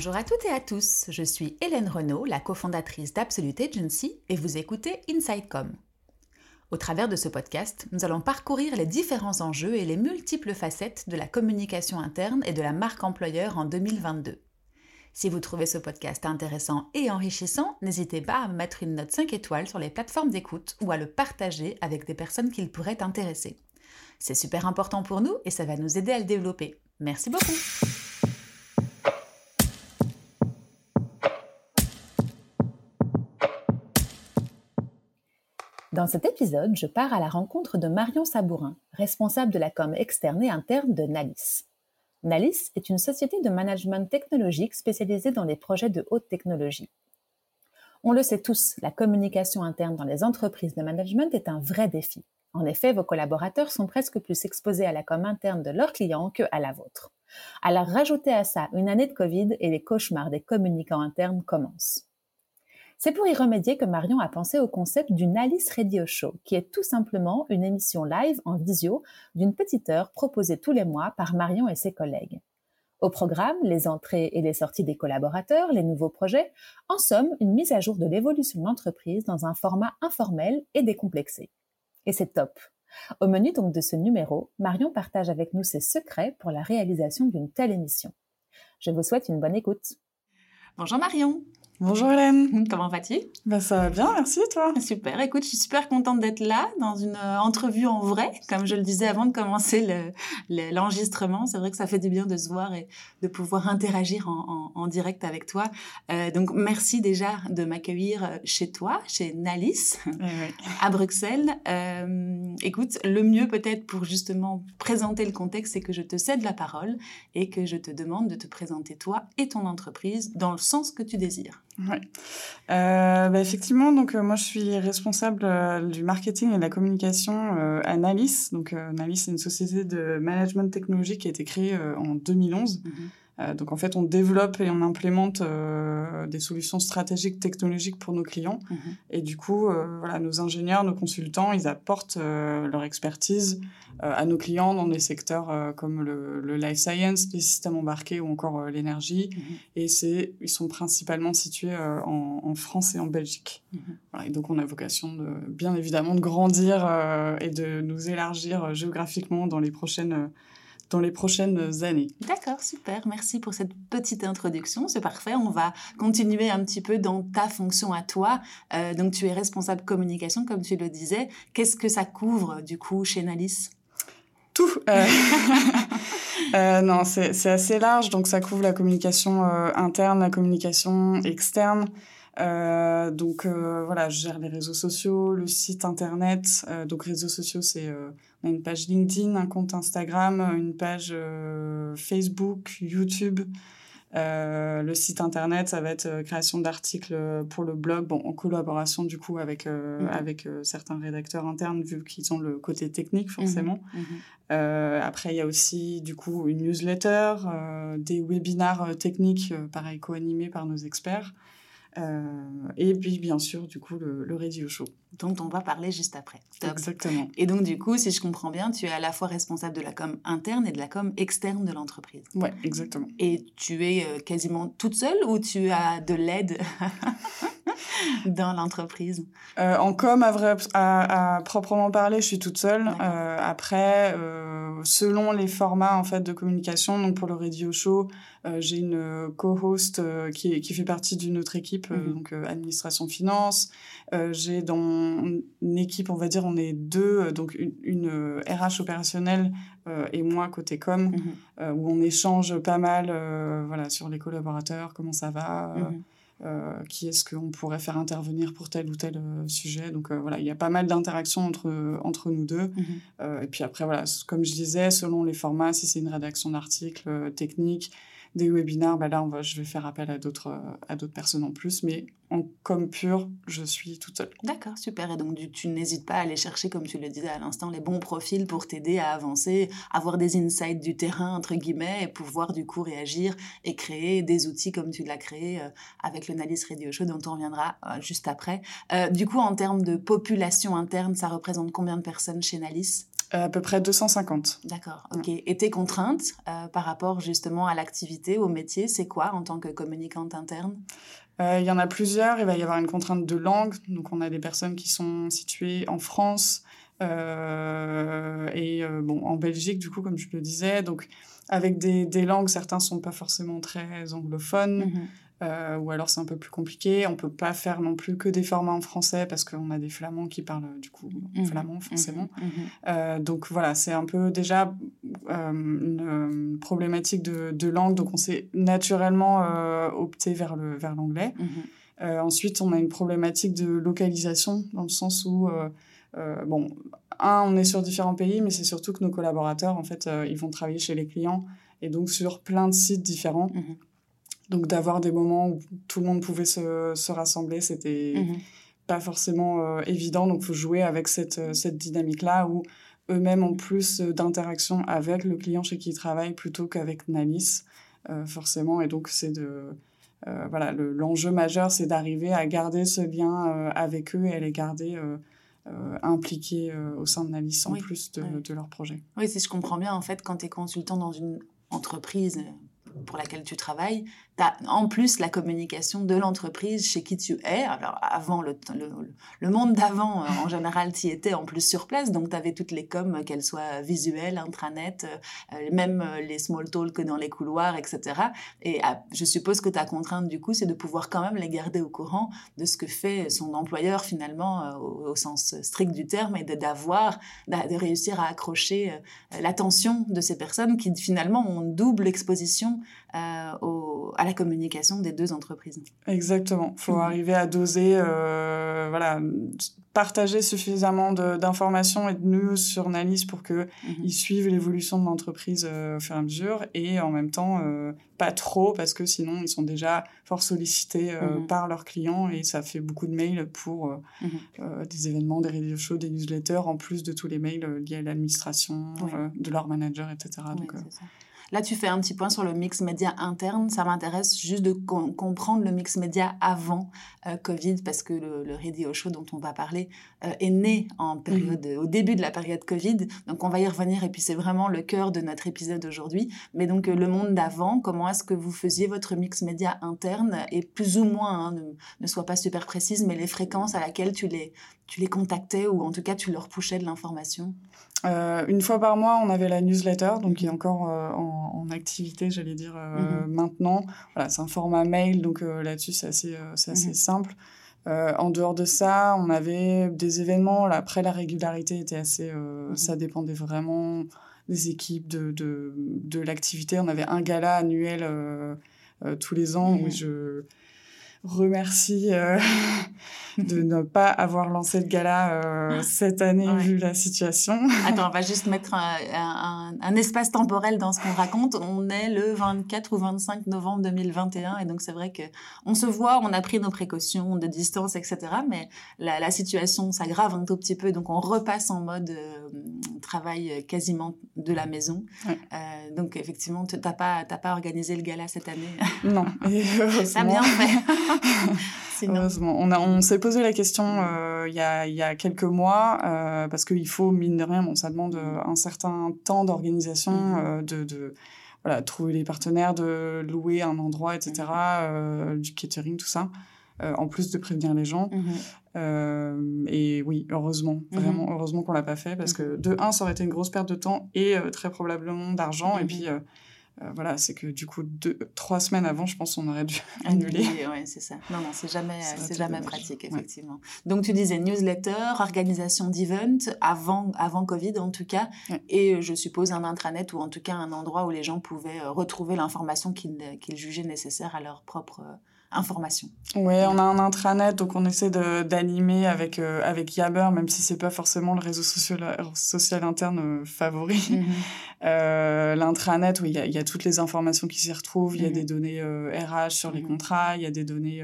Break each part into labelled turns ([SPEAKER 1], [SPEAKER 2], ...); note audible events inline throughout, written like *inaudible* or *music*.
[SPEAKER 1] Bonjour à toutes et à tous, je suis Hélène Renaud, la cofondatrice d'Absolute Agency et vous écoutez InsideCom. Au travers de ce podcast, nous allons parcourir les différents enjeux et les multiples facettes de la communication interne et de la marque employeur en 2022. Si vous trouvez ce podcast intéressant et enrichissant, n'hésitez pas à mettre une note 5 étoiles sur les plateformes d'écoute ou à le partager avec des personnes qui pourraient intéresser. C'est super important pour nous et ça va nous aider à le développer. Merci beaucoup. Dans cet épisode, je pars à la rencontre de Marion Sabourin, responsable de la com externe et interne de Nalis. Nalis est une société de management technologique spécialisée dans les projets de haute technologie. On le sait tous, la communication interne dans les entreprises de management est un vrai défi. En effet, vos collaborateurs sont presque plus exposés à la com interne de leurs clients que à la vôtre. Alors rajoutez à ça une année de Covid et les cauchemars des communicants internes commencent. C'est pour y remédier que Marion a pensé au concept d'une Alice Radio Show, qui est tout simplement une émission live en visio d'une petite heure proposée tous les mois par Marion et ses collègues. Au programme, les entrées et les sorties des collaborateurs, les nouveaux projets, en somme, une mise à jour de l'évolution de l'entreprise dans un format informel et décomplexé. Et c'est top. Au menu donc de ce numéro, Marion partage avec nous ses secrets pour la réalisation d'une telle émission. Je vous souhaite une bonne écoute. Bonjour Marion.
[SPEAKER 2] Bonjour Hélène. *laughs*
[SPEAKER 1] Comment vas-tu?
[SPEAKER 2] Bah, Ça va bien, merci toi?
[SPEAKER 1] Super, écoute, je suis super contente d'être là dans une euh, entrevue en vrai, comme je le disais avant de commencer l'enregistrement. C'est vrai que ça fait du bien de se voir et de pouvoir interagir en, direct avec toi. Euh, donc merci déjà de m'accueillir euh, chez toi, chez Nalis, à Bruxelles. écoute, le mieux peut-être pour justement présenter le contexte, c'est que je te cède la parole et que je te demande de te présenter toi et ton entreprise dans le sens que tu désires.
[SPEAKER 2] Oui. Euh, bah, effectivement, donc euh, moi je suis responsable euh, du marketing et de la communication à Nalis. Donc Nalis, c'est une société de management technologique qui a été créée en 2011. Euh, donc en fait, on développe et on implémente euh, des solutions stratégiques technologiques pour nos clients. Mhm. Et du coup, euh, voilà, nos ingénieurs, nos consultants, ils apportent leur expertise à nos clients dans des secteurs comme le, life science, les systèmes embarqués ou encore l'énergie. Mhm. Et c'est, ils sont principalement situés en, France et en Belgique. Mhm. et donc on a vocation de, bien évidemment de grandir et de nous élargir géographiquement dans les prochaines dans les prochaines années.
[SPEAKER 1] D'accord, super. Merci pour cette petite introduction. C'est parfait. On va continuer un petit peu dans ta fonction à toi. Euh, donc, tu es responsable communication, comme tu le disais. Qu'est-ce que ça couvre, du coup, chez Nalis?
[SPEAKER 2] Tout. Euh, *laughs* euh, non, c'est assez large. Donc, ça couvre la communication interne, la communication externe. Euh, donc euh, voilà, je gère les réseaux sociaux, le site internet. Euh, donc réseaux sociaux, c'est on a une page LinkedIn, un compte Instagram, une page Facebook, YouTube. le site internet, ça va être création d'articles pour le blog, bon, en collaboration du coup avec, mmh. avec certains rédacteurs internes, vu qu'ils ont le côté technique mmh forcément. Mmh après, il y a aussi du coup une newsletter, des webinars techniques, pareil, co-animés par nos experts. Euh, et puis, bien sûr, du coup, le, le radio show.
[SPEAKER 1] Dont on va parler juste après.
[SPEAKER 2] Exactement.
[SPEAKER 1] Et donc, du coup, si je comprends bien, tu es à la fois responsable de la com interne et de la com externe de l'entreprise.
[SPEAKER 2] Ouais, exactement.
[SPEAKER 1] Et tu es euh, quasiment toute seule ou tu as de l'aide? *laughs* *laughs* dans l'entreprise
[SPEAKER 2] euh, En com, à, vrai, à, proprement parler, je suis toute seule. Euh, après, euh, selon les formats en fait de communication, donc pour le radio show, j'ai une co-host qui, qui fait partie d'une autre équipe, mhm. donc administration finance. j'ai dans une équipe, on va dire, on est deux, donc une, RH opérationnelle et moi côté com, mhm. où on échange pas mal, voilà, sur les collaborateurs, comment ça va. Mhm. Euh, qui est-ce qu'on pourrait faire intervenir pour tel ou tel euh, sujet. Donc euh, voilà, il y a pas mal d'interactions entre, entre nous deux. Mhm. et puis après, voilà, comme je disais, selon les formats, si c'est une rédaction d'articles techniques, des webinaires, bah là, je vais faire appel à d'autres, à d'autres personnes en plus. Mais en com pur, je suis toute seule.
[SPEAKER 1] D'accord, super. Et donc, tu, n'hésites pas à aller chercher, comme tu le disais à l'instant, les bons profils pour t'aider à avancer, avoir des insights du terrain, entre guillemets, et pouvoir du coup réagir et créer des outils comme tu l'as créé euh, avec le Nalis Radio Show, dont on reviendra euh, juste après. Euh, du coup, en termes de population interne, ça représente combien de personnes chez Nalis?
[SPEAKER 2] À peu près 250.
[SPEAKER 1] D'accord, ok. Et tes contraintes par rapport justement à l'activité, au métier, c'est quoi en tant que communicante interne?
[SPEAKER 2] Il y en a plusieurs. Il va y avoir une contrainte de langue. Donc, on a des personnes qui sont situées en France et bon, en Belgique, du coup, comme je le disais. Donc, avec des, des langues, certains sont pas forcément très anglophones. Mmh euh, ou alors c'est un peu plus compliqué. On peut pas faire non plus que des formats en français parce qu'on a des flamands qui parlent du coup mmh. flamand mmh. forcément. Euh, donc voilà, c'est un peu déjà euh, une problématique de, de, langue. Donc on s'est naturellement opté vers le vers l'anglais. ensuite, on a une problématique de localisation dans le sens où bon, un, on est sur différents pays, mais c'est surtout que nos collaborateurs, en fait, ils vont travailler chez les clients et donc sur plein de sites différents. Donc d'avoir des moments où tout le monde pouvait se, se rassembler, c'était mmh pas forcément euh, évident. Donc il faut jouer avec cette, euh, cette dynamique-là où eux-mêmes ont plus d'interaction avec le client chez qui ils travaillent plutôt qu'avec Nalis, euh, forcément. Et donc c'est de... voilà, l'enjeu majeur, c'est d'arriver à garder ce lien avec eux et à les garder impliqués au sein de Nalis en plus de, de, leur projet.
[SPEAKER 1] Oui, si je comprends bien, en fait, quand tu es consultant dans une entreprise pour laquelle tu travailles, en plus la communication de l'entreprise chez qui tu es. Alors, avant, le, monde d'avant, euh, en général, tu étais en plus sur place, donc tu avais toutes les coms, qu'elles soient visuelles, intranet, euh, même euh, les small talk dans les couloirs, etc. Et ah, je suppose que ta contrainte, du coup, c'est de pouvoir quand même les garder au courant de ce que fait son employeur, finalement, au, sens strict du terme, et d'avoir, de, réussir à accrocher l'attention de ces personnes qui, finalement, ont double exposition au, à la communication des deux entreprises.
[SPEAKER 2] Exactement. Il faut mhm. arriver à doser, euh, voilà, partager suffisamment d'informations et de news sur Nalis pour qu'ils mhm. suivent l'évolution de l'entreprise euh, au fur et à mesure et en même temps pas trop parce que sinon ils sont déjà fort sollicités mhm. par leurs clients et ça fait beaucoup de mails pour des événements, des radio shows, des newsletters en plus de tous les mails liés à l'administration, de leur manager, etc. Donc,
[SPEAKER 1] Là, tu fais un petit point sur le mix média interne. Ça m'intéresse juste de comprendre le mix média avant euh, Covid, parce que le, le, Radio Show dont on va parler euh, est né en période, au début de la période Covid. Donc, on va y revenir. Et puis, c'est vraiment le cœur de notre épisode aujourd'hui. Mais donc, euh, le monde d'avant, comment est-ce que vous faisiez votre mix média interne? Et plus ou moins, hein, ne, ne sois pas super précise, mais les fréquences à laquelle tu les, tu les contactais ou en tout cas tu leur pushais de l'information?
[SPEAKER 2] Euh, une fois par mois, on avait la newsletter, donc qui est encore euh, en, activité, j'allais dire, euh, mhm. maintenant. Voilà, c'est un format mail, donc là-dessus, c'est assez, assez mhm. simple. en dehors de ça, on avait des événements. Là, après, la régularité était assez. Mhm. Ça dépendait vraiment des équipes, de, de, de l'activité. On avait un gala annuel tous les ans où je remercie euh, *laughs* de ne pas avoir lancé le gala euh, cette année vu la situation.
[SPEAKER 1] Attends, on va *laughs* juste mettre un, un, espace temporel dans ce qu'on raconte. On est le 24 ou 25 novembre 2021 et donc c'est vrai que on se voit, on a pris nos précautions de distance, etc. Mais la, la situation s'aggrave un tout petit peu, donc on repasse en mode euh, travail quasiment de la maison. donc effectivement, tu n'as pas, pas organisé le gala cette année.
[SPEAKER 2] Non. *laughs*
[SPEAKER 1] Ça a bien fait. *laughs*
[SPEAKER 2] Heureusement. On, on s'est posé la question euh, il y, a, y, a, quelques mois, euh, parce qu'il faut, mine de rien, bon, ça demande euh, un certain temps d'organisation, mm-hmm. de, de voilà, trouver les partenaires, de louer un endroit, etc., mm-hmm. du catering, tout ça, en plus de prévenir les gens. Mm-hmm. et oui, heureusement, vraiment, heureusement qu'on l'a pas fait, parce que de un, ça aurait été une grosse perte de temps et très probablement d'argent, et puis euh, voilà, c'est que du coup, deux, trois semaines avant, je pense qu'on aurait dû *laughs* annuler.
[SPEAKER 1] Oui, c'est ça. Non, non, c'est jamais, c'est jamais pratique, effectivement. Donc, tu disais newsletter, organisation d'event, avant, avant Covid en tout cas, et euh, je suppose un intranet ou en tout cas un endroit où les gens pouvaient euh, retrouver l'information qu'ils jugeaient nécessaire à leur propre information.
[SPEAKER 2] Oui, on a un intranet, donc on essaie d'animer avec, euh, avec Yammer, même si c'est pas forcément le réseau social, social interne euh, favori. Mm-hmm. *laughs* euh, L'intranet, oui, il y, y a, toutes les informations qui s'y retrouvent. Il y a mm-hmm. des données RH euh, sur les mm-hmm. contrats, il y a des données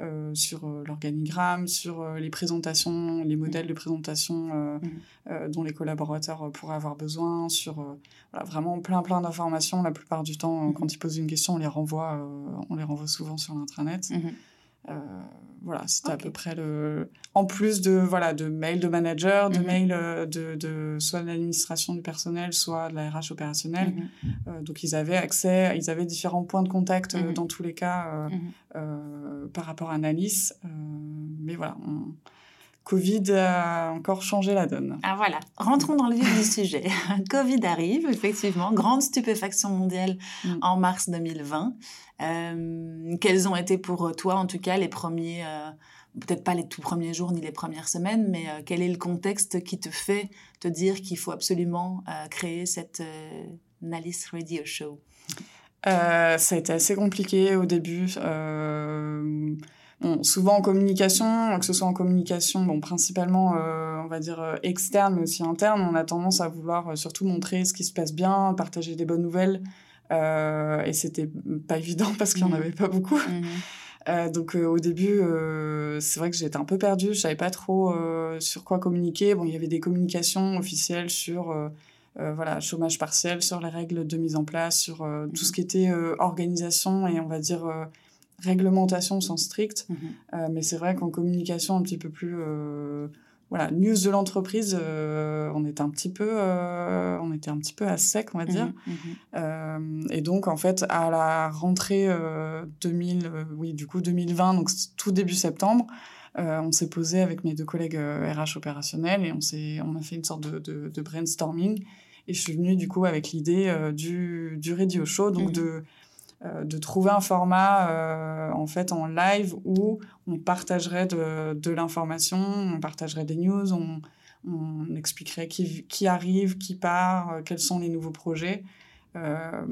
[SPEAKER 2] euh, sur euh, l'organigramme, sur euh, les présentations, les modèles de présentation mm. dont les collaborateurs pourraient avoir besoin, sur voilà, vraiment plein plein d'informations. La plupart du temps, mm. quand ils posent une question, on les renvoie, on les renvoie souvent sur l'intranet. Voilà, c'était à peu près le. En plus de voilà de mails de manager, de mhm. mails euh, de, de soit de l'administration du personnel, soit de la RH opérationnelle. Mhm. Euh, donc ils avaient accès, ils avaient différents points de contact euh, mhm. dans tous les cas par rapport à Analyse. mais voilà. Covid a encore changé la donne.
[SPEAKER 1] Ah voilà, rentrons dans le vif du sujet. *laughs* Covid arrive, effectivement, grande stupéfaction mondiale mm. en mars 2020. Euh, quels ont été pour toi, en tout cas, les premiers, euh, peut-être pas les tout premiers jours ni les premières semaines, mais euh, quel est le contexte qui te fait te dire qu'il faut absolument créer cette Nalis Radio Show?
[SPEAKER 2] Ça a été assez compliqué au début. Souvent en communication, que ce soit en communication, bon, principalement, on va dire, externe, mais aussi interne, on a tendance à vouloir surtout montrer ce qui se passe bien, partager des bonnes nouvelles. Euh, et c'était pas évident *laughs* parce qu'il n'y en mmh. avait pas beaucoup. Mmh. *laughs* Euh, donc euh, au début, c'est vrai que j'étais un peu perdue, je savais pas trop sur quoi communiquer. Bon, il y avait des communications officielles sur voilà chômage partiel, sur les règles de mise en place, sur tout ce mmh. qui était organisation et on va dire réglementation sans strict. mais c'est vrai qu'en communication un petit peu plus voilà, news de l'entreprise, euh, on était un petit peu, euh, on était un petit peu à sec, on va dire. Mmh, mmh. Euh, et donc en fait, à la rentrée 2000, oui, du coup 2020, donc tout début septembre, on s'est posé avec mes deux collègues RH opérationnels et on s'est, on a fait une sorte de, de, brainstorming. Et je suis venue du coup avec l'idée du, du radio show, donc mmh. de euh, de trouver un format euh, en fait en live où on partagerait de, l'information, on partagerait des news, on, expliquerait qui, qui, arrive, qui part, euh, quels sont les nouveaux projets. Euh,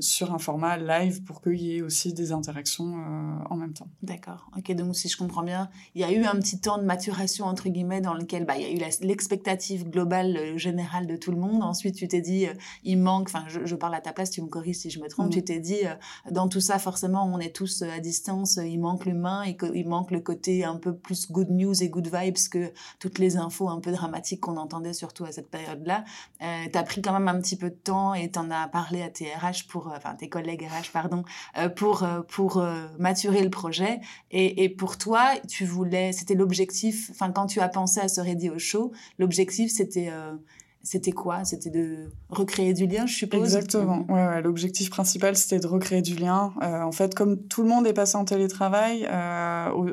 [SPEAKER 2] sur un format live pour qu'il y ait aussi des interactions euh, en même temps.
[SPEAKER 1] D'accord. Ok, donc si je comprends bien, il y a eu un petit temps de maturation, entre guillemets, dans lequel bah, il y a eu l'expectative globale euh, générale de tout le monde. Ensuite, tu t'es dit, il manque, enfin, je, parle à ta place, tu me corriges si je me trompe, mm. tu t'es dit, dans tout ça, forcément, on est tous à distance, il manque l'humain et il manque le côté un peu plus good news et good vibes que toutes les infos un peu dramatiques qu'on entendait, surtout à cette période-là. tu as pris quand même un petit peu de temps et tu en as parlé à tes RH pour, euh, enfin tes collègues RH pardon, euh, pour euh, pour maturer le projet. Et, et, pour toi, tu voulais, c'était l'objectif. Enfin, quand tu as pensé à ce radio show, l'objectif c'était c'était quoi? C'était de recréer du lien, je suppose?
[SPEAKER 2] Exactement. Ouais, ouais l'objectif principal, c'était de recréer du lien. en fait, comme tout le monde est passé en télétravail,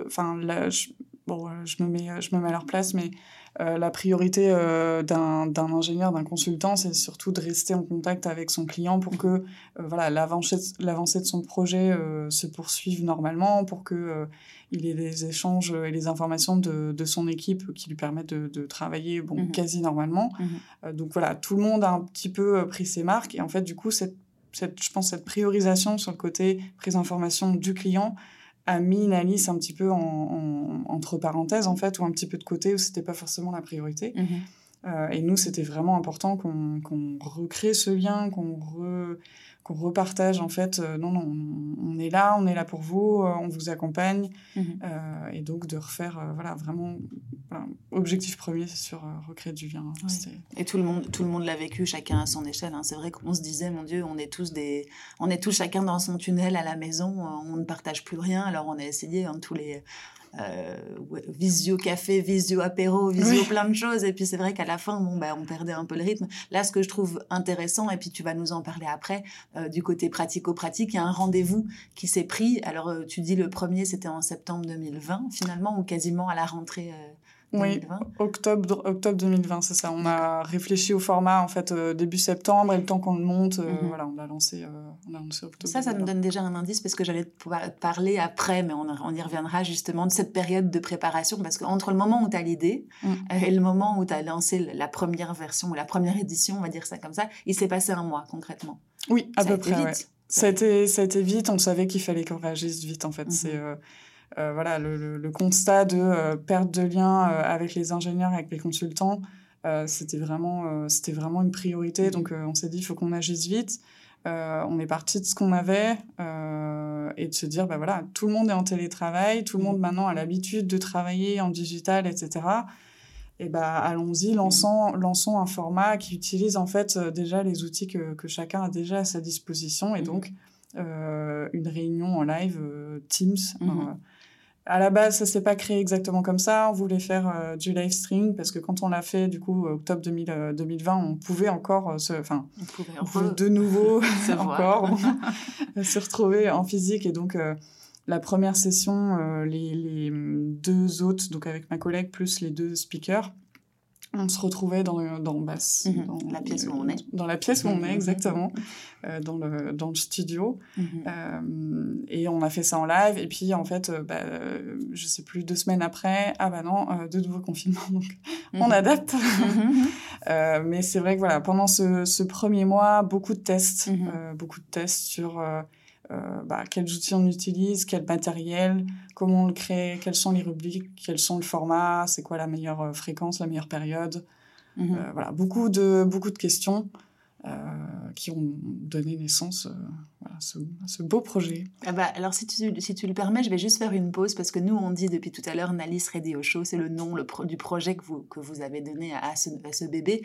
[SPEAKER 2] enfin, je, bon, je me mets, je me mets à leur place, mais euh, la priorité euh, d'un ingénieur, d'un consultant, c'est surtout de rester en contact avec son client pour que euh, voilà l'avancée de son projet se poursuive normalement, pour que il ait les échanges et les informations de, de son équipe qui lui permettent de, de travailler bon, mmh quasi normalement. Mmh donc voilà, tout le monde a un petit peu pris ses marques et en fait du coup cette, cette je pense cette priorisation sur le côté prise d'information du client a mis Nalis un petit peu en, entre parenthèses, en fait, ou un petit peu de côté, où c'était pas forcément la priorité. Mhm. Euh, et nous, c'était vraiment important qu'on recrée ce lien, qu'on re, qu'on repartage en fait euh, non non on, est là on est là pour vous euh, on vous accompagne mhm. euh, et donc de refaire voilà vraiment objectif premier c'est sur recréer du lien
[SPEAKER 1] et tout le monde tout le monde l'a vécu chacun à son échelle hein. c'est vrai qu'on se disait mon dieu on est tous des on est tous chacun dans son tunnel à la maison on ne partage plus rien alors on a essayé hein, tous les euh, visio café, visio apéro, visio plein de choses. Et puis c'est vrai qu'à la fin, bon, bah, on perdait un peu le rythme. Là, ce que je trouve intéressant, et puis tu vas nous en parler après, euh, du côté pratico-pratique, il y a un rendez-vous qui s'est pris. Alors, euh, tu dis le premier, c'était en septembre 2020, finalement, ou quasiment à la rentrée
[SPEAKER 2] oui, octobre, octobre 2020, c'est ça. On a réfléchi au format en fait euh, début septembre et le temps qu'on le monte, euh, mhm. voilà, on l'a lancé, euh, on lancé octobre.
[SPEAKER 1] Ça, ça me donne déjà un indice parce que j'allais pouvoir parler après, mais on, on, y reviendra justement de cette période de préparation parce qu'entre le moment où tu as l'idée mm. et le moment où tu as lancé la première version ou la première édition, on va dire ça comme ça, il s'est passé un mois concrètement.
[SPEAKER 2] Oui, à peu près. Vite. Ça, a été, ça a été vite, on savait qu'il fallait qu'on réagisse vite en fait. Mhm. C'est euh, voilà, le, le, constat de euh, perte de lien euh, avec les ingénieurs, avec les consultants, c'était vraiment, c'était vraiment une priorité. Donc, on s'est dit, il faut qu'on agisse vite. on est parti de ce qu'on avait et de se dire, bah voilà, tout le monde est en télétravail, tout le monde maintenant a l'habitude de travailler en digital, etc. Et bah allons-y, lançons, lançons un format qui utilise en fait déjà les outils que, que chacun a déjà à sa disposition et donc une réunion en live Teams. Mmh. À la base, ça s'est pas créé exactement comme ça. On voulait faire euh, du live stream parce que quand on l'a fait, du coup, octobre 2000, 2020, on pouvait encore euh, se, enfin, de nouveau *laughs* encore *laughs* *laughs* se retrouver en physique. Et donc, euh, la première session, les, les, deux autres, donc avec ma collègue plus les deux speakers, on se retrouvait dans, dans, basse,
[SPEAKER 1] mhm. dans la pièce où on est.
[SPEAKER 2] Dans la pièce où on est, mhm. exactement, euh, dans, le, dans le studio. Mhm. Euh, et on a fait ça en live. Et puis, en fait, euh, bah, je sais plus, deux semaines après, ah bah non, de nouveaux confinements. Donc, on adapte. *laughs* mais c'est vrai que voilà, pendant ce, ce, premier mois, beaucoup de tests. beaucoup de tests sur euh, bah, quels outils on utilise, quel matériel, comment on le crée, quelles sont les rubriques, quels sont le format, c'est quoi la meilleure euh, fréquence, la meilleure période. Mhm. Euh, voilà, beaucoup de, beaucoup de questions. Qui ont donné naissance à, ce, beau projet.
[SPEAKER 1] Ah bah, alors, si tu, si tu le permets, je vais juste faire une pause parce que nous, on dit depuis tout à l'heure Nalis Radio Show, c'est le nom le du projet que vous, que vous avez donné à ce, à ce bébé.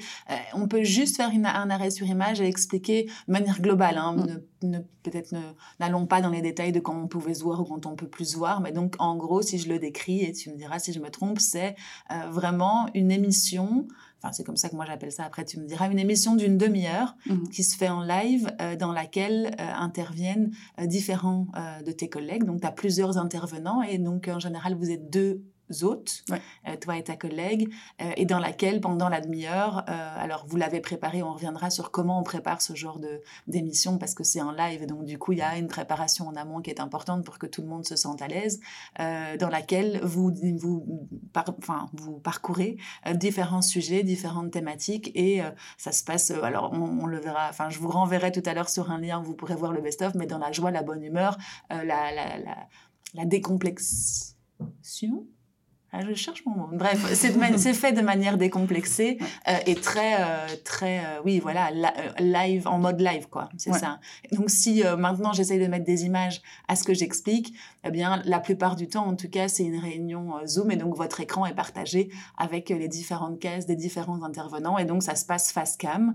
[SPEAKER 1] on peut juste faire une, un arrêt sur image et expliquer de manière globale, hein, mm ne, peut-être n'allons pas dans les détails de quand on pouvait se voir ou quand on peut plus se voir, mais donc en gros, si je le décris, et tu me diras si je me trompe, c'est euh, vraiment une émission, enfin c'est comme ça que moi j'appelle ça, après tu me diras, une émission d'une demi-heure mmh. qui se fait en live euh, dans laquelle euh, interviennent différents de tes collègues, donc tu as plusieurs intervenants et donc en général vous êtes deux hôtes, euh, toi et ta collègue, euh, et dans laquelle, pendant la demi-heure, euh, alors vous l'avez préparé, on reviendra sur comment on prépare ce genre de d'émission parce que c'est en live, donc du coup il y a une préparation en amont qui est importante pour que tout le monde se sente à l'aise, dans laquelle vous vous, enfin, vous parcourez différents sujets, différentes thématiques, et ça se passe. alors on, le verra. Enfin, je vous renverrai tout à l'heure sur un lien vous pourrez voir le best-of, mais dans la joie, la bonne humeur, la, la, la, la décomplexion ah, je cherche mon mot. Bref, *laughs* c'est fait de manière décomplexée euh, et très, euh, très, euh, oui, voilà, live, en mode live, quoi. C'est ça. Donc, si maintenant j'essaye de mettre des images à ce que j'explique, eh bien, la plupart du temps, en tout cas, c'est une réunion Zoom et donc votre écran est partagé avec les différentes cases des différents intervenants et donc ça se passe face cam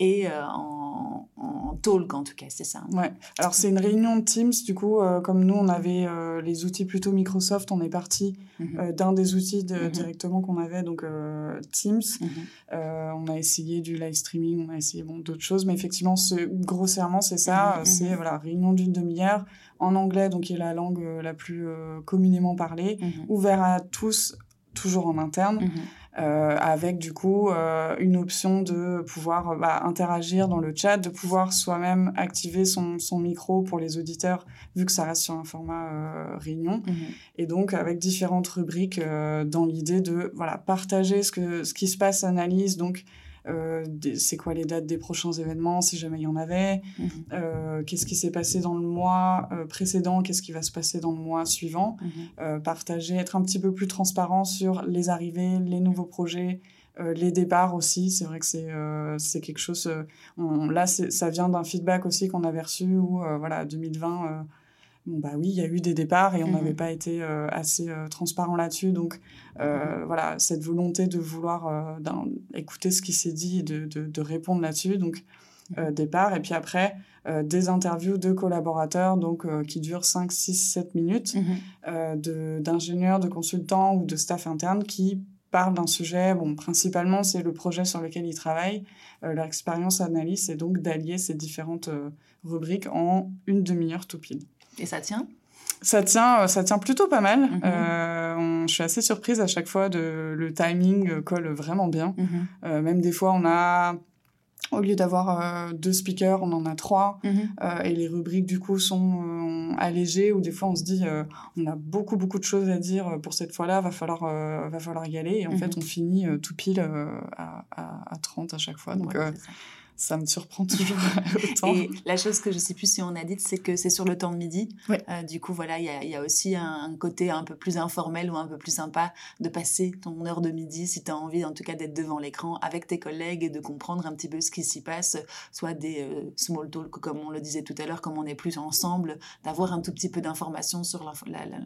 [SPEAKER 1] et en, en, talk, en tout cas, c'est ça.
[SPEAKER 2] Ouais. Alors, c'est une réunion de Teams, du coup, comme nous, on avait les outils plutôt Microsoft, on est parti. Mm-hmm d'un des outils de, mhm. directement qu'on avait, donc euh, Teams. Mhm. Euh, on a essayé du live streaming, on a essayé bon, d'autres choses, mais effectivement, grossièrement, c'est ça. Mhm. C'est voilà, réunion d'une demi-heure en anglais, donc qui est la langue euh, la plus communément parlée, ouvert à tous, toujours en interne. Euh, avec du coup euh, une option de pouvoir euh, bah, interagir dans le chat, de pouvoir soi-même activer son, son, micro pour les auditeurs, vu que ça reste sur un format réunion. Mhm. Et donc avec différentes rubriques dans l'idée de voilà partager ce, que, ce qui se passe, analyse, donc euh, c'est quoi les dates des prochains événements, si jamais il y en avait, mhm. euh, qu'est-ce qui s'est passé dans le mois euh, précédent, qu'est-ce qui va se passer dans le mois suivant, mhm. partager, être un petit peu plus transparent sur les arrivées, les nouveaux projets, les départs aussi, c'est vrai que c'est c'est quelque chose. là, ça vient d'un feedback aussi qu'on avait reçu où voilà 2020 bon bah oui, il y a eu des départs et on n'avait mhm. pas été euh, assez euh, transparent là-dessus. Donc euh, mhm. voilà, cette volonté de vouloir écouter ce qui s'est dit et de, de, répondre là-dessus. Donc mhm. départ et puis après des interviews de collaborateurs donc qui durent 5, 6, 7 minutes d'ingénieurs, de, consultants ou de staff interne qui parlent d'un sujet. Bon, principalement, c'est le projet sur lequel ils travaillent. leur expérience analyse, c'est donc d'allier ces différentes rubriques en une demi-heure tout pile.
[SPEAKER 1] Et ça tient?
[SPEAKER 2] Ça tient, euh, ça tient plutôt pas mal. Mhm. Euh, je suis assez surprise à chaque fois de le timing euh, colle vraiment bien. Mhm. même des fois, on a au lieu d'avoir deux speakers, on en a trois. Mhm. et les rubriques, du coup, sont allégées. Ou des fois, on se dit, on a beaucoup, beaucoup de choses à dire pour cette fois-là, va falloir, va falloir y aller. Et en fait, on finit tout pile à, à, 30 à chaque fois. Donc, ça me surprend toujours *laughs* autant.
[SPEAKER 1] Et la chose que je sais plus si on a dit, c'est que c'est sur le temps de midi. Euh, du coup, voilà, il y, y a, aussi un, côté un peu plus informel ou un peu plus sympa de passer ton heure de midi, si tu as envie en tout cas d'être devant l'écran avec tes collègues et de comprendre un petit peu ce qui s'y passe, soit des euh, small talk, comme on le disait tout à l'heure, comme on est plus ensemble, d'avoir un tout petit peu d'informations sur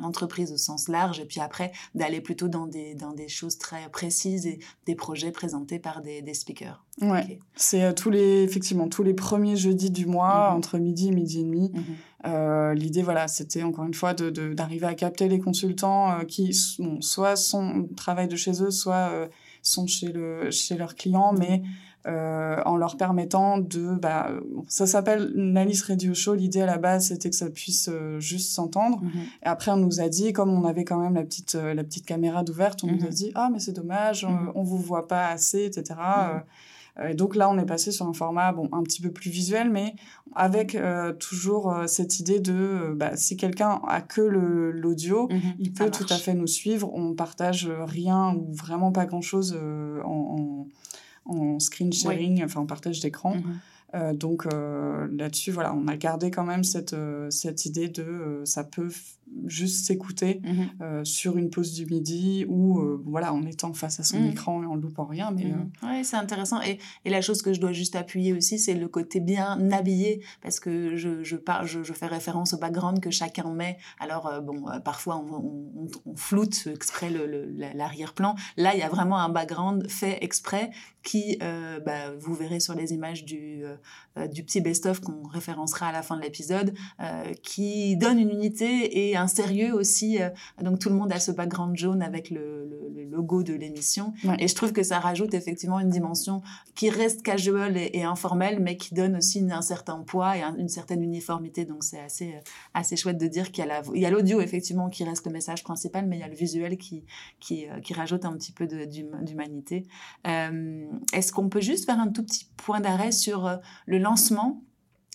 [SPEAKER 1] l'entreprise au sens large, et puis après d'aller plutôt dans des, dans des choses très précises et des projets présentés par des, des speakers.
[SPEAKER 2] Ouais, c'est euh, tous les effectivement tous les premiers jeudis du mois mhm. entre midi et midi et demi. Mhm. L'idée, voilà, c'était encore une fois d'arriver de, à capter les consultants qui, bon, soit sont, travaillent de chez eux, soit sont chez, le, chez leurs clients, mais euh, en leur permettant de... Bah, ça s'appelle Nalis Radio Show. L'idée à la base, c'était que ça puisse euh, juste s'entendre. Mhm. Et après, on nous a dit, comme on avait quand même la petite, euh, la petite caméra d'ouverte, on nous a dit, ah, mais c'est dommage, mhm. on vous voit pas assez, etc. Et donc là, on est passé sur un format bon un petit peu plus visuel, mais avec toujours cette idée de bah, si quelqu'un a que l'audio, il peut tout à fait nous suivre. On partage rien ou vraiment pas grand chose en, en screen sharing, enfin en partage d'écran. Mhm. Euh, donc euh, là-dessus, voilà, on a gardé quand même cette, euh, cette idée de ça peut juste s'écouter mhm. euh, sur une pause du midi ou euh, voilà en étant face à son mhm. écran et en loupant rien mais
[SPEAKER 1] mhm. euh, ouais c'est intéressant et, et, la chose que je dois juste appuyer aussi c'est le côté bien habillé parce que je je, parle, je, je fais référence au background que chacun met alors bon parfois on, on, on, floute exprès le, l'arrière-plan là il y a vraiment un background fait exprès qui bah, vous verrez sur les images du du petit best-of qu'on référencera à la fin de l'épisode qui donne une unité et un sérieux aussi. Euh, donc tout le monde a ce background jaune avec le, logo de l'émission. Et je trouve que ça rajoute effectivement une dimension qui reste casual et, informelle, mais qui donne aussi un certain poids et une certaine uniformité. Donc c'est assez, euh, assez chouette de dire qu'il y a l'audio effectivement qui reste le message principal, mais il y a le visuel qui, qui, euh, qui rajoute un petit peu d'humanité. Est-ce qu'on peut juste faire un tout petit point d'arrêt sur le lancement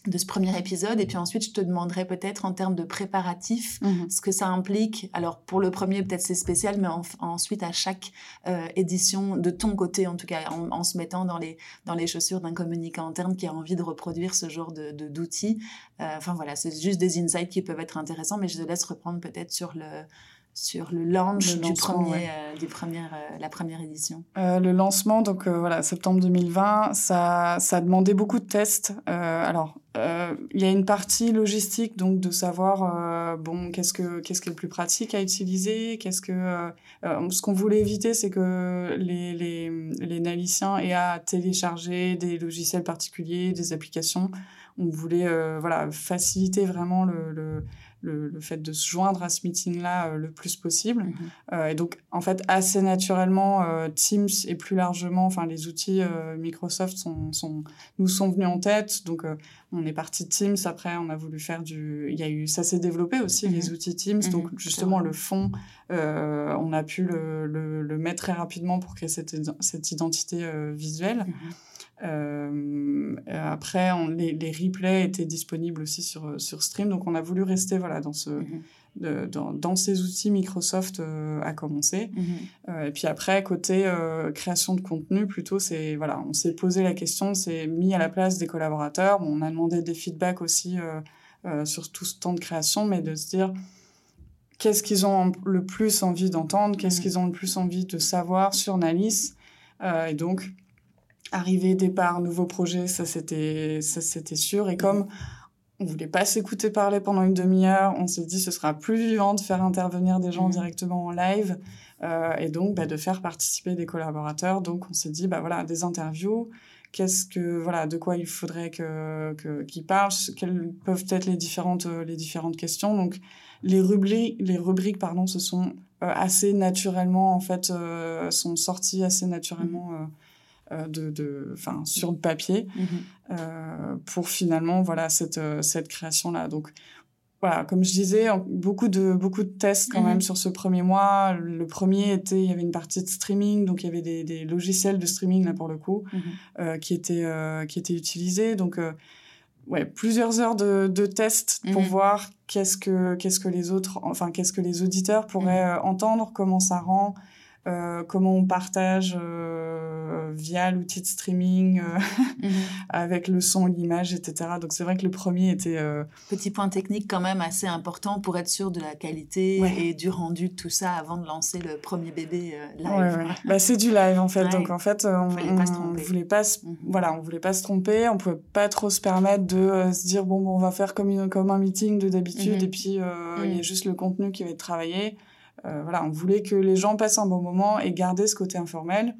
[SPEAKER 1] de ce premier épisode. Et puis ensuite je te demanderai peut-être en termes de préparatifs mhm. ce que ça implique. Alors pour le premier peut-être c'est spécial mais ensuite à chaque euh, édition de ton côté en tout cas en, se mettant dans les dans les chaussures d'un communicant interne qui a envie de reproduire ce genre de d'outils. Euh, enfin voilà c'est juste des insights qui peuvent être intéressants mais je te laisse reprendre peut-être sur le sur le launch du premier, euh, du premier euh, la première édition
[SPEAKER 2] euh, Le lancement, donc voilà, septembre 2020, ça, ça a demandé beaucoup de tests. alors, il y a une partie logistique, donc de savoir, bon, qu'est-ce, que, qu'est-ce qui est le plus pratique à utiliser, qu'est-ce que... ce qu'on voulait éviter, c'est que les, les, les Naliciens aient à télécharger des logiciels particuliers, des applications. On voulait voilà, faciliter vraiment le, le le, fait de se joindre à ce meeting-là euh, le plus possible. Mhm. Euh, et donc, en fait, assez naturellement, euh, Teams et plus largement, enfin, les outils Microsoft sont, sont, nous sont venus en tête. Donc, on est parti de Teams. Après, on a voulu faire du. Il y a eu. Ça s'est développé aussi, les mhm. outils Teams. Donc, mhm. justement, le fond, on a pu le, le, mettre très rapidement pour créer cette, cette identité visuelle. Euh, après, on, les, les, replays étaient disponibles aussi sur, sur Stream, donc on a voulu rester voilà, dans, ce, mhm. de, dans, dans, ces outils Microsoft euh, à commencer. Mhm. Euh, et puis après, côté euh, création de contenu, plutôt, c'est voilà, on s'est posé la question, on s'est mis à la place des collaborateurs. on a demandé des feedbacks aussi sur tout ce temps de création, mais de se dire qu'est-ce qu'ils ont le plus envie d'entendre, qu'est-ce mhm. qu'ils ont le plus envie de savoir sur Nalis? et donc, arrivée, départ, nouveau projet, ça c'était ça c'était sûr. Et comme on voulait pas s'écouter parler pendant une demi-heure, on s'est dit ce sera plus vivant de faire intervenir des gens mmh. directement en live euh, et donc bah, de faire participer des collaborateurs. Donc on s'est dit bah voilà des interviews. Qu'est-ce que voilà de quoi il faudrait que qu'ils parlent, quelles peuvent être les différentes les différentes questions? Donc les rubriques les rubriques pardon se sont euh, assez naturellement en fait euh, sont sorties assez naturellement. Mmh. Euh, de, de, sur le papier mhm. euh, pour finalement voilà cette, euh, cette création là. Donc voilà, comme je disais, beaucoup de beaucoup de tests quand même mhm. sur ce premier mois. Le premier était, il y avait une partie de streaming, donc il y avait des, des logiciels de streaming là pour le coup mhm. qui étaient qui étaient utilisés. Donc ouais, plusieurs heures de, de tests pour voir qu'est-ce que qu'est-ce que les autres, enfin qu'est-ce que les auditeurs pourraient entendre, comment ça rend. Euh, comment on partage euh, via l'outil de streaming euh, mhm. *laughs* avec le son, l'image, etc. Donc c'est vrai que le premier était...
[SPEAKER 1] Petit point technique quand même assez important pour être sûr de la qualité et du rendu de tout ça avant de lancer le premier bébé live.
[SPEAKER 2] Bah, c'est du live en fait. Donc en fait, on, on, voulait pas se, mhm. voilà, on voulait pas se tromper, on pouvait pas trop se permettre de se dire bon, bon, on va faire comme, une, comme un meeting de d'habitude mhm. et puis il y a juste le contenu qui va être travaillé. Euh, voilà, on voulait que les gens passent un bon moment et garder ce côté informel.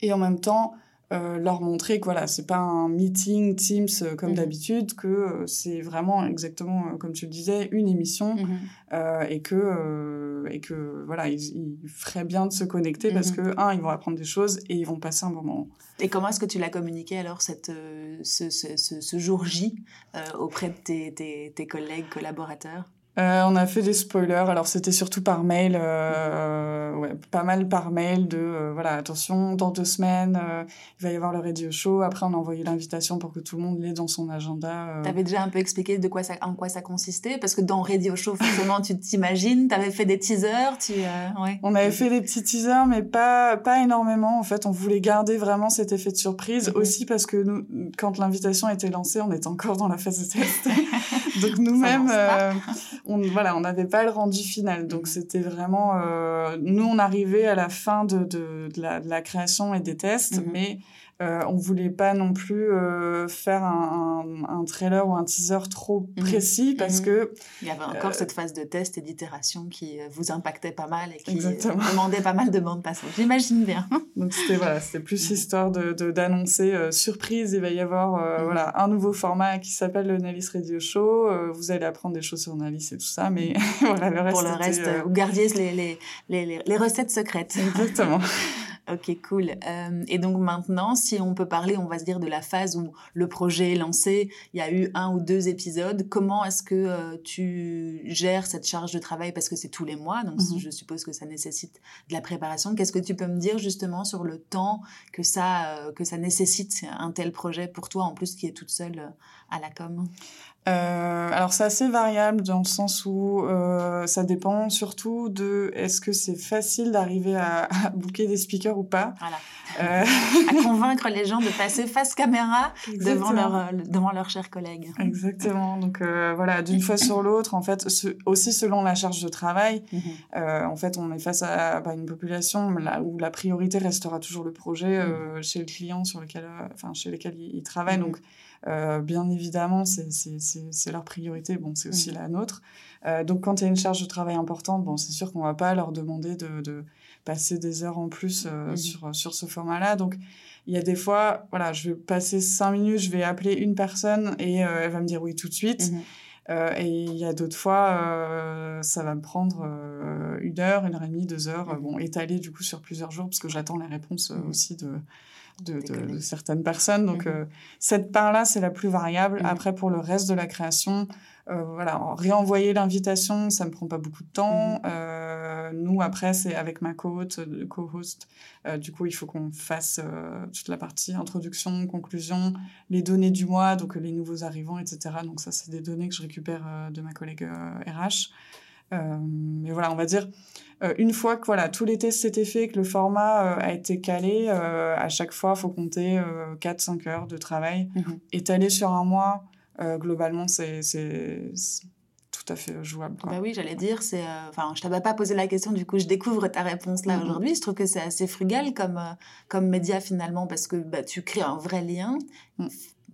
[SPEAKER 2] Et en même temps, euh, leur montrer que voilà, c'est pas un meeting Teams euh, comme mhm. d'habitude, que euh, c'est vraiment exactement comme tu le disais une émission mhm. et que et que voilà, ils, ils, feraient bien de se connecter parce mhm. que un, ils vont apprendre des choses et ils vont passer un moment.
[SPEAKER 1] Et comment est-ce que tu l'as communiqué alors cette ce, ce, ce, jour J auprès de tes, tes, tes collègues collaborateurs?
[SPEAKER 2] Euh, on a fait des spoilers. Alors c'était surtout par mail, euh, ouais, pas mal par mail de euh, voilà attention dans deux semaines euh, il va y avoir le radio show. Après on a envoyé l'invitation pour que tout le monde l'ait dans son agenda.
[SPEAKER 1] T'avais déjà un peu expliqué de quoi ça, en quoi ça consistait? Parce que dans radio show forcément tu t'imagines. T'avais fait des teasers, tu ouais.
[SPEAKER 2] On avait fait des petits teasers mais pas pas énormément. En fait on voulait garder vraiment cet effet de surprise mhm. aussi parce que nous quand l'invitation a été lancée on était encore dans la phase de test. *laughs* Donc nous-mêmes on voilà, on n'avait pas le rendu final. Donc mhm. c'était vraiment, euh, nous on arrivait à la fin de, de, de, la, de la, création et des tests, mhm. mais euh, on voulait pas non plus euh, faire un, un, un, trailer ou un teaser trop mhm. précis parce que
[SPEAKER 1] il y avait encore euh, cette phase de test et d'itération qui euh, vous impactait pas mal et qui demandait pas mal de bandes passantes. J'imagine bien. *laughs*
[SPEAKER 2] Donc c'était voilà, c'était plus histoire de d'annoncer surprise, il va y avoir voilà un nouveau format qui s'appelle le Nalis Radio Show. vous allez apprendre des choses sur Nalis et tout ça, mais *laughs* voilà le reste.
[SPEAKER 1] Pour le reste, vous gardiez les les, les, les recettes secrètes.
[SPEAKER 2] Exactement. *laughs*
[SPEAKER 1] Ok, cool. Euh, et donc maintenant, si on peut parler, on va se dire de la phase où le projet est lancé, il y a eu un ou deux épisodes. Comment est-ce que euh, tu gères cette charge de travail? Parce que c'est tous les mois, donc mhm. je suppose que ça nécessite de la préparation. Qu'est-ce que tu peux me dire justement sur le temps que ça euh, que ça nécessite? Un tel projet pour toi en plus qui est toute seule à la com?
[SPEAKER 2] Euh, alors c'est assez variable dans le sens où euh, ça dépend surtout de est-ce que c'est facile d'arriver à, à booker des speakers ou pas.
[SPEAKER 1] Voilà. Euh... à *laughs* convaincre les gens de passer face caméra devant leur devant leurs chers collègues.
[SPEAKER 2] Exactement. Donc voilà, d'une fois sur l'autre, en fait, aussi selon la charge de travail, mhm. en fait, on est face à bah, une population là où la priorité restera toujours le projet mhm. chez le client sur lequel, enfin chez lequel ils, travaillent. Mhm. Donc euh, bien évidemment, c'est leur priorité. Bon, c'est aussi la nôtre. Euh, donc, quand il y a une charge de travail importante, bon, c'est sûr qu'on va pas leur demander de, de, passer des heures en plus euh, sur, sur ce format-là. Donc, il y a des fois, voilà, je vais passer cinq minutes, je vais appeler une personne et elle va me dire oui tout de suite. Mhm. et il y a d'autres fois, ça va me prendre une heure, une heure et demie, deux heures, mhm. bon, étalé du coup sur plusieurs jours, parce que j'attends les réponses aussi de, de, de, certaines personnes. Donc, mhm. euh, cette part-là, c'est la plus variable. Mhm. Après, pour le reste de la création, euh, voilà, réenvoyer l'invitation, ça me prend pas beaucoup de temps. Mhm. Euh, nous, après, c'est avec ma co-host, euh, co-host. du coup, il faut qu'on fasse toute la partie introduction, conclusion, les données du mois, donc les nouveaux arrivants, etc. Donc ça, c'est des données que je récupère de ma collègue RH. Mais voilà, on va dire euh, une fois que voilà, tous les tests étaient faits, que le format euh, a été calé, euh, à chaque fois, il faut compter 4-5 heures de travail. Mhm. Étalé sur un mois, globalement, c'est tout à fait jouable.
[SPEAKER 1] Bah oui, j'allais dire, c'est, enfin, je t'avais pas posé la question, du coup, je découvre ta réponse là mhm. aujourd'hui. Je trouve que c'est assez frugal comme comme média finalement parce que bah, tu crées un vrai lien. Mm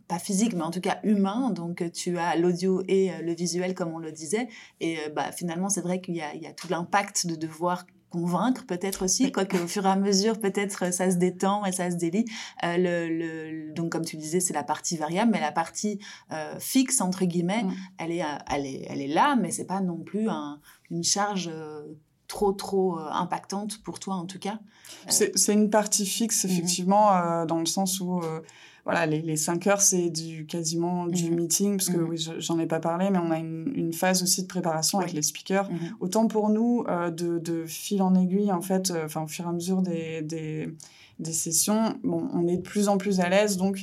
[SPEAKER 1] pas physique, mais en tout cas humain. Donc, tu as l'audio et euh, le visuel, comme on le disait. Et euh, bah, finalement, c'est vrai qu'il y, y a, tout l'impact de devoir convaincre peut-être aussi, quoique au fur et à mesure peut-être ça se détend et ça se délie. Euh, le, le, donc comme tu disais, c'est la partie variable, mais la partie euh, fixe entre guillemets, mm. elle est, elle est, elle est là, mais c'est pas non plus un, une charge trop trop impactante pour toi en tout cas.
[SPEAKER 2] C'est une partie fixe mm-hmm. effectivement dans le sens où voilà, les, les 5 heures, c'est du quasiment du mhm. meeting, parce que mhm. oui, j'en ai pas parlé, mais on a une, une phase aussi de préparation avec les speakers. Mhm. Autant pour nous, euh, de, de fil en aiguille, en fait, euh, enfin, au fur et à mesure des, des, des sessions, bon, on est de plus en plus à l'aise. Donc,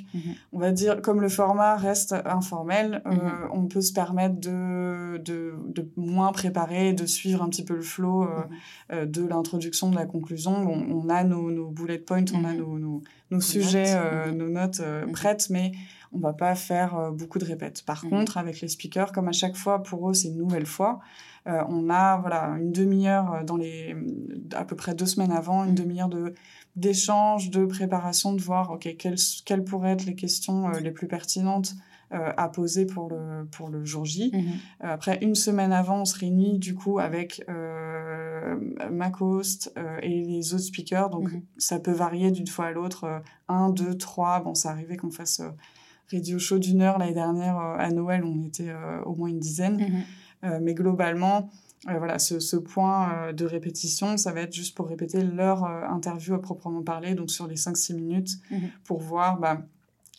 [SPEAKER 2] on va dire, comme le format reste informel, euh, on peut se permettre de, de, de, moins préparer, de suivre un petit peu le flow de l'introduction, de la conclusion. Bon, on a nos, nos bullet points, on a nos, nos nos sujets, euh, nos notes euh, mhm. prêtes, mais on va pas faire euh, beaucoup de répètes. Par mhm. contre, avec les speakers, comme à chaque fois, pour eux, c'est une nouvelle fois. On a voilà une demi-heure dans les à peu près deux semaines avant, une mhm. demi-heure de d'échange, de préparation, de voir ok quelles quelles pourraient être les questions les plus pertinentes euh, à poser pour le, pour le jour J. Mhm. Euh, après, une semaine avant, on se réunit du coup avec euh, ma host et les autres speakers. Donc, mhm. ça peut varier d'une fois à l'autre. un, deux, trois. Bon, ça arrivait qu'on fasse radio show d'une heure l'année dernière à Noël. On était au moins une dizaine. Mhm. Mais globalement, voilà, ce, ce point de répétition, ça va être juste pour répéter leur interview à proprement parler, donc sur les 5-6 minutes, mhm. pour voir bah,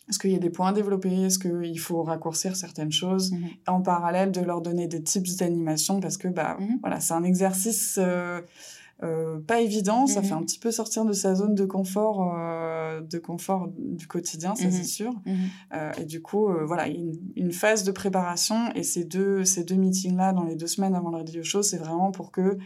[SPEAKER 2] est-ce qu'il y a des points à développer Est-ce qu'il faut raccourcir certaines choses mhm. En parallèle, de leur donner des tips d'animation parce que bah, mhm. voilà, c'est un exercice euh, euh, pas évident. Ça fait mhm. un petit peu sortir de sa zone de confort, euh, de confort du quotidien, ça c'est sûr. et du coup, voilà, une, une, phase de préparation et ces deux, ces deux meetings-là dans les deux semaines avant le radio show, c'est vraiment pour que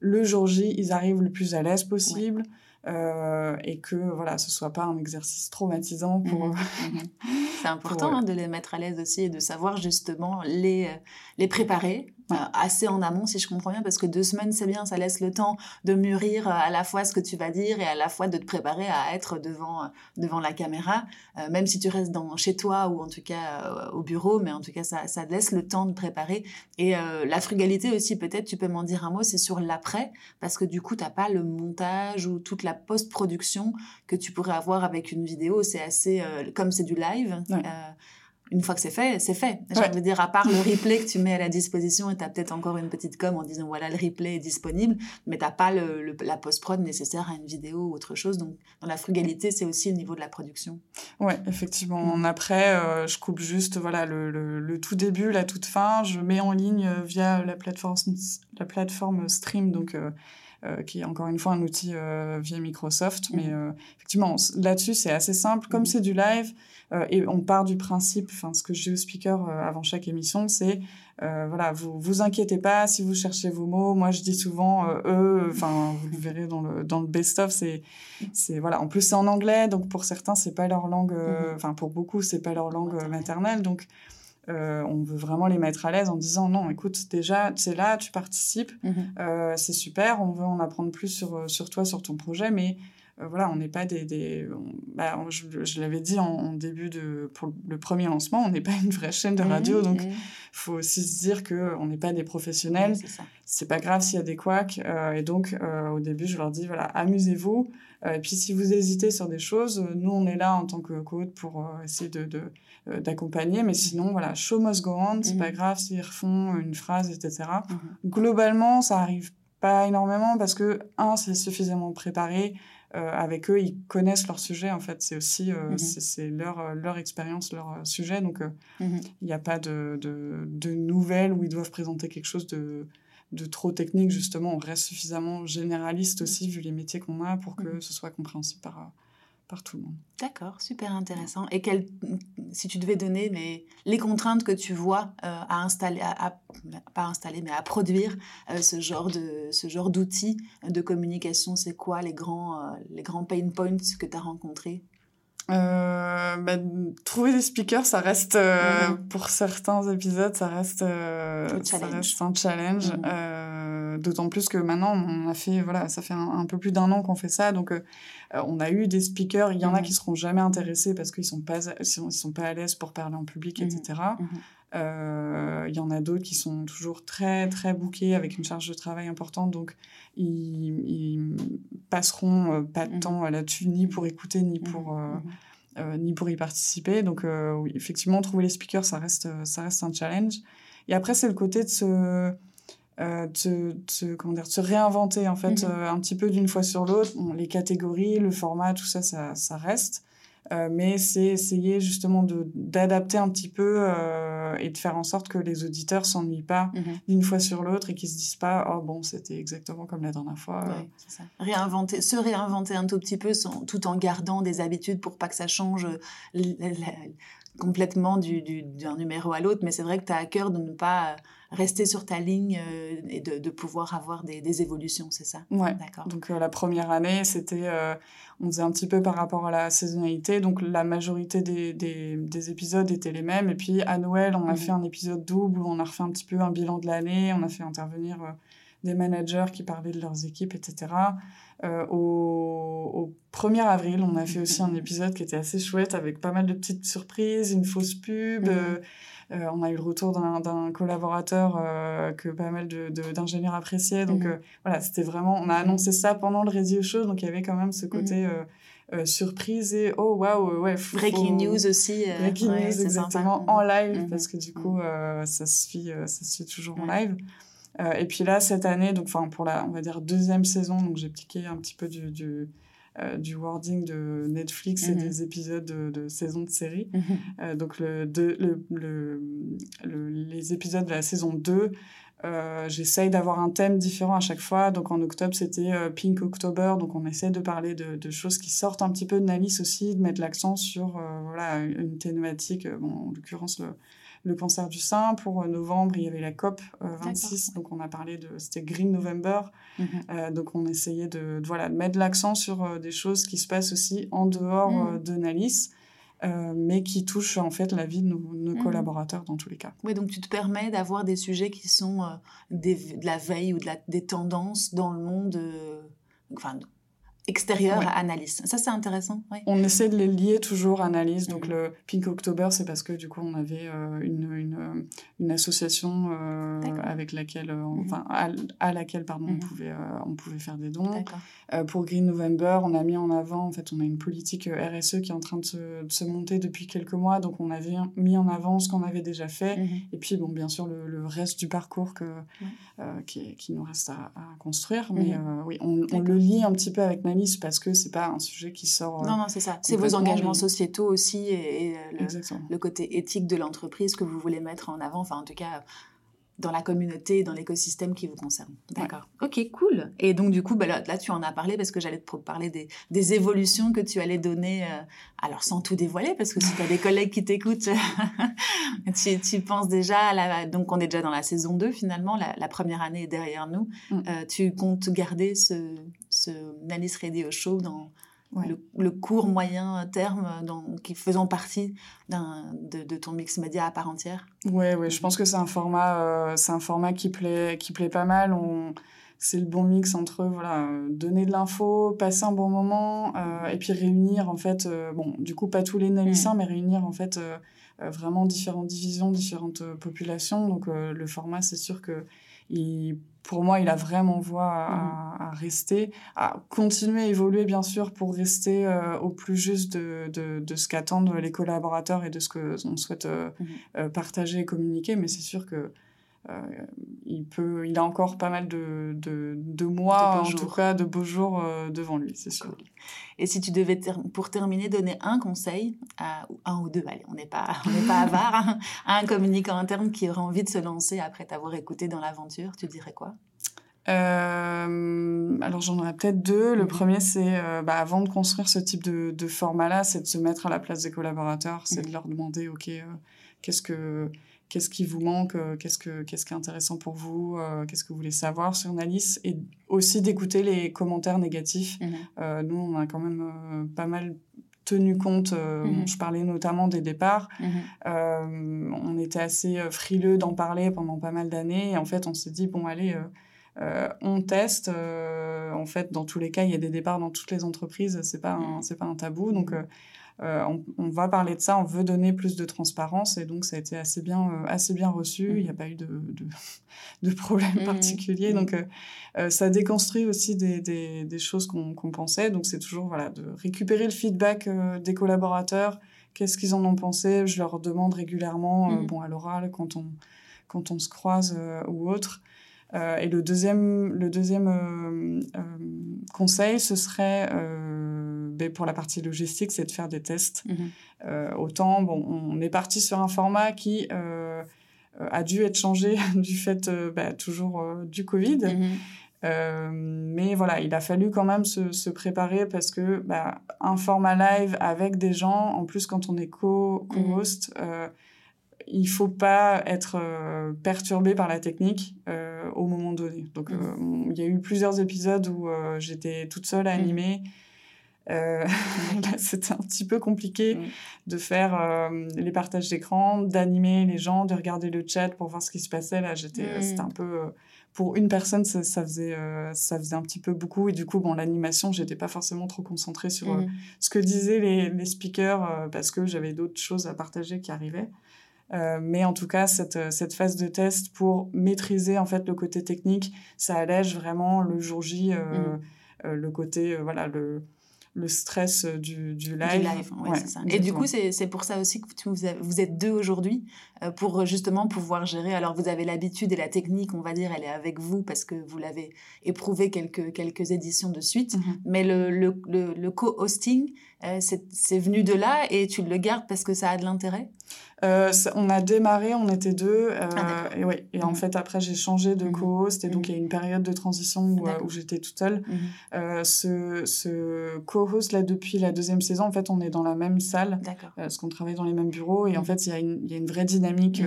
[SPEAKER 2] le jour J, ils arrivent le plus à l'aise possible. Euh, et que voilà, ce soit pas un exercice traumatisant pour.
[SPEAKER 1] Mhm, mhm. *laughs* C'est important hein, de les mettre à l'aise aussi et de savoir justement les, euh, les préparer euh, assez en amont, si je comprends bien, parce que deux semaines, c'est bien, ça laisse le temps de mûrir euh, à la fois ce que tu vas dire et à la fois de te préparer à être devant, euh, devant la caméra, même si tu restes dans, chez toi ou en tout cas au bureau, mais en tout cas, ça, ça laisse le temps de préparer. Et la frugalité aussi, peut-être, tu peux m'en dire un mot, c'est sur l'après, parce que du coup, tu n'as pas le montage ou toute la post-production que tu pourrais avoir avec une vidéo. C'est assez, comme c'est du live une fois que c'est fait, c'est fait. J'ai envie de dire, à part le replay que tu mets à la disposition et tu as peut-être encore une petite com en disant voilà, le replay est disponible, mais tu n'as pas le, la post-prod nécessaire à une vidéo ou autre chose. Donc, dans la frugalité, c'est aussi au niveau de la production.
[SPEAKER 2] Ouais, effectivement. Mm. Après, euh, je coupe juste voilà, le, le, tout début, la toute fin. Je mets en ligne euh, via la plateforme, la plateforme Stream, donc. Euh, qui est encore une fois un outil via Microsoft. Mm. Mais effectivement, là-dessus, c'est assez simple. Comme mm. c'est du live, euh, et on part du principe, enfin, ce que je dis aux speakers euh, avant chaque émission, c'est euh, voilà, vous vous inquiétez pas si vous cherchez vos mots. Moi, je dis souvent eux, enfin, vous le verrez dans le dans le best-of, c'est c'est voilà. En plus, c'est en anglais, donc pour certains, c'est pas leur langue. Mm-hmm. Enfin, pour beaucoup, c'est pas leur langue maternelle, donc. On veut vraiment les mettre à l'aise en disant non, écoute, déjà, c'est là, tu participes, mm-hmm. c'est super, on veut en apprendre plus sur, sur toi, sur ton projet, mais euh, voilà, on n'est pas des... des bah, je, l'avais dit en, début de... Pour le premier lancement, on n'est pas une vraie chaîne de mmh, radio, donc il mmh. faut aussi se dire qu'on n'est pas des professionnels. c'est pas grave s'il y a des couacs. Euh, et donc, euh, au début, je leur dis, voilà, amusez-vous. et puis, si vous hésitez sur des choses, nous, on est là en tant que coach pour essayer de... d'accompagner mais sinon voilà show must go on c'est pas mmh. grave s'ils refont une phrase etc globalement ça arrive pas énormément parce que un c'est suffisamment préparé euh, avec eux, ils connaissent leur sujet. En fait, c'est aussi euh, mhm. c'est leur, euh, leur expérience, leur sujet. Donc, mhm. il n'y a pas de, de, de, nouvelles où ils doivent présenter quelque chose de, de trop technique. Justement, on reste suffisamment généraliste aussi, vu les métiers qu'on a, pour que ce soit compréhensible par, par tout le monde.
[SPEAKER 1] D'accord, super intéressant. Et quel, si tu devais donner les, les contraintes que tu vois euh, à installer, à, pas installer, mais à produire euh, ce genre de ce genre d'outils de communication, c'est quoi les grands euh, les grands pain points que tu as rencontrés?
[SPEAKER 2] Bah, trouver des speakers, ça reste mhm. pour certains épisodes, ça reste, ça reste un challenge. Mhm. D'autant plus que maintenant, on a fait voilà, ça fait un peu plus d'un an qu'on fait ça, donc euh, on a eu des speakers, il y en a mhm. qui seront jamais intéressés parce qu'ils sont pas, ils sont pas à l'aise pour parler en public, etc. Mhm. Mhm. Euh, il y en a d'autres qui sont toujours très très bookés avec une charge de travail importante, donc ils, passeront euh, pas de temps là-dessus ni pour écouter ni pour ni pour y participer. Donc oui, effectivement, trouver les speakers, ça reste ça reste un challenge. Et après, c'est le côté de se euh, de, comment dire, se réinventer en fait mhm. euh, un petit peu d'une fois sur l'autre. les catégories, le format, tout ça, ça, ça reste. Euh, mais c'est essayer justement d'adapter un petit peu et de faire en sorte que les auditeurs s'ennuient pas mhm. d'une fois sur l'autre et qu'ils se disent pas oh bon c'était exactement comme la dernière fois.
[SPEAKER 1] ça. Réinventer, se réinventer un tout petit peu tout en gardant des habitudes pour pas que ça change complètement d'un du, numéro à l'autre. Mais c'est vrai que tu as à cœur de ne pas rester sur ta ligne euh, et de, de, pouvoir avoir des, des évolutions, c'est ça?
[SPEAKER 2] Ouais. D'accord. Donc euh, la première année, c'était, euh, on faisait un petit peu par rapport à la saisonnalité. Donc la majorité des, des, des épisodes étaient les mêmes. Et puis à Noël, on a mhm. fait un épisode double où on a refait un petit peu un bilan de l'année. On a fait intervenir des managers qui parlaient de leurs équipes, etc. au, au, 1er avril, on a fait aussi un épisode qui était assez chouette avec pas mal de petites surprises, une fausse pub. Mhm. Euh, on a eu le retour d'un collaborateur euh, que pas mal d'ingénieurs de, appréciaient. Donc mhm. euh, voilà, c'était vraiment. On a annoncé ça pendant le radio show, donc il y avait quand même ce côté. Mhm. surprise et oh waouh ouais
[SPEAKER 1] breaking news aussi
[SPEAKER 2] breaking news exactement en live parce que du coup ça se suit ça se toujours en live et puis là cette année donc pour la on va dire deuxième saison donc j'ai piqué un petit peu du euh, du wording de Netflix et mhm. des épisodes de, de saison de série. Mhm. Euh, donc le, le, le, les épisodes de la saison 2, euh, j'essaye d'avoir un thème différent à chaque fois. Donc en octobre, c'était Pink October. Donc on essaie de parler de, de, choses qui sortent un petit peu de Nalis aussi, de mettre l'accent sur voilà, une thématique, bon, en l'occurrence le, le cancer du sein. Pour euh, novembre, il y avait la COP 26, euh, donc on a parlé de, c'était Green November. Mhm. Euh, donc on essayait de, voilà, mettre l'accent sur des choses qui se passent aussi en dehors mhm. de Nalis. mais qui touchent en fait la vie de nos, mhm. collaborateurs dans tous les cas.
[SPEAKER 1] Oui, donc tu te permets d'avoir des sujets qui sont des, de la veille ou de la, des tendances dans le monde, enfin extérieur à analyse. Ça, c'est intéressant.
[SPEAKER 2] On essaie de les lier toujours à analyse. Donc, mhm. le Pink October, c'est parce que du coup, on avait euh, une, une, euh, une, association euh, avec laquelle, mhm. enfin, à, laquelle, pardon, on, mhm. pouvait, on pouvait faire des dons. pour Green November, on a mis en avant, en fait, on a une politique RSE qui est en train de se, de se monter depuis quelques mois. Donc, on avait mis en avant ce qu'on avait déjà fait. Et puis, bon, bien sûr, le, reste du parcours que, qui, qui, nous reste à, à construire. Mais oui, on, on, le lie un petit peu avec parce que c'est pas un sujet qui sort.
[SPEAKER 1] Non, non, c'est ça. C'est vos engagements sociétaux aussi et, le, côté éthique de l'entreprise que vous voulez mettre en avant. Enfin, en tout cas, dans la communauté, dans l'écosystème qui vous concerne. D'accord. Ok, cool. Et donc, du coup, bah, là, tu en as parlé parce que j'allais te parler des, des, évolutions que tu allais donner, euh, alors sans tout dévoiler, parce que si tu as des collègues qui t'écoutent, *laughs* tu, tu, penses déjà à la... Donc, on est déjà dans la saison 2, finalement, la, première année est derrière nous. Mm. Euh, tu comptes garder ce, ce Nalis Radio Show dans, le, court moyen terme dans, qui faisant partie de, de, ton mix média à part entière?
[SPEAKER 2] Oui, ouais, je pense que c'est un format, euh, c'est un format qui plaît, qui plaît pas mal. On, c'est le bon mix entre voilà donner de l'info, passer un bon moment euh, et puis réunir en fait, euh, bon du coup pas tous les Nalissins, mm. mais réunir en fait vraiment différentes divisions, différentes populations. Donc le format, c'est sûr que il pour moi, il a vraiment voie à, mmh. rester, à continuer à évoluer, bien sûr, pour rester euh, au plus juste de, de, de ce qu'attendent les collaborateurs et de ce qu'on souhaite euh, mmh. euh, partager et communiquer. Mais c'est sûr que il, peut, il a encore pas mal de, de, de mois, en tout cas, de beaux jours euh, devant lui, c'est sûr.
[SPEAKER 1] Et si tu devais, pour terminer, donner un conseil, à, un ou deux, allez, on n'est pas, on pas *laughs* avare, hein, à un communicant interne qui aurait envie de se lancer après t'avoir écouté dans l'aventure, tu dirais quoi?
[SPEAKER 2] Euh, alors j'en aurais peut-être deux. Le mhm. premier, c'est bah, avant de construire ce type de, de format-là, c'est de se mettre à la place des collaborateurs, c'est mhm. de leur demander, ok, qu'est-ce que qu'est-ce qui vous manque, euh, qu'est-ce, que, qu'est-ce qui est intéressant pour vous, euh, qu'est-ce que vous voulez savoir sur Nalis, et aussi d'écouter les commentaires négatifs. Mhm. Euh, nous, on a quand même pas mal tenu compte, mhm. je parlais notamment des départs, mhm. on était assez frileux d'en parler pendant pas mal d'années, et en fait, on s'est dit, bon, allez... on teste. en fait, dans tous les cas, il y a des départs dans toutes les entreprises. C'est pas c'est pas un tabou. Donc, euh, on, va parler de ça, on veut donner plus de transparence et donc ça a été assez bien, euh, assez bien reçu. Il n'y a mm. pas eu de, de, de problème mm. particulier. Donc euh, ça déconstruit aussi des, des, des choses qu'on pensait. Donc c'est toujours voilà, de récupérer le feedback des collaborateurs. Qu'est-ce qu'ils en ont pensé? Je leur demande régulièrement, bon, à l'oral, quand on, quand on se croise ou autre. et le deuxième, le deuxième conseil, ce serait pour la partie logistique, c'est de faire des tests. Mhm. Euh, autant, bon, on est parti sur un format qui euh, a dû être changé *laughs* du fait ben, toujours du Covid. Mhm. mais voilà, il a fallu quand même se, se préparer parce que bah, un format live avec des gens, en plus quand on est co-host, co mhm. il faut pas être perturbé par la technique au moment donné. Donc, il y a eu plusieurs épisodes où j'étais toute seule à animer. Euh, *laughs* c'était un petit peu compliqué de faire euh, les partages d'écran, d'animer les gens, de regarder le chat pour voir ce qui se passait. Là, j'étais, c'était un peu pour une personne, ça, faisait, ça faisait un petit peu beaucoup. Et du coup, bon, l'animation, j'étais pas forcément trop concentrée sur mmh. ce que disaient les, les speakers parce que j'avais d'autres choses à partager qui arrivaient. Euh, mais en tout cas, cette, euh, cette, phase de test pour maîtriser en fait le côté technique, ça allège vraiment le jour J, euh, mmh. le côté voilà le le stress du, du live. Du live
[SPEAKER 1] ouais, c'est ça. Et du coup, c'est pour ça aussi que vous, vous êtes deux aujourd'hui, pour justement pouvoir gérer. Alors, vous avez l'habitude et la technique, on va dire, elle est avec vous parce que vous l'avez éprouvé quelques, quelques éditions de suite. Mmh mais le, le, le, le co-hosting, c'est venu de là et tu le gardes parce que ça a de l'intérêt?
[SPEAKER 2] Euh, on a démarré, on était deux. Euh, ah, et et en mmh. fait, après, j'ai changé de mmh. co-host. Et donc, mmh. il y a une période de transition où, euh, j'étais toute seule. ce, ce co-host, là, depuis la deuxième saison, en fait, on est dans la même salle. parce qu'on travaille dans les mêmes bureaux. Et en fait, il y a une vraie dynamique.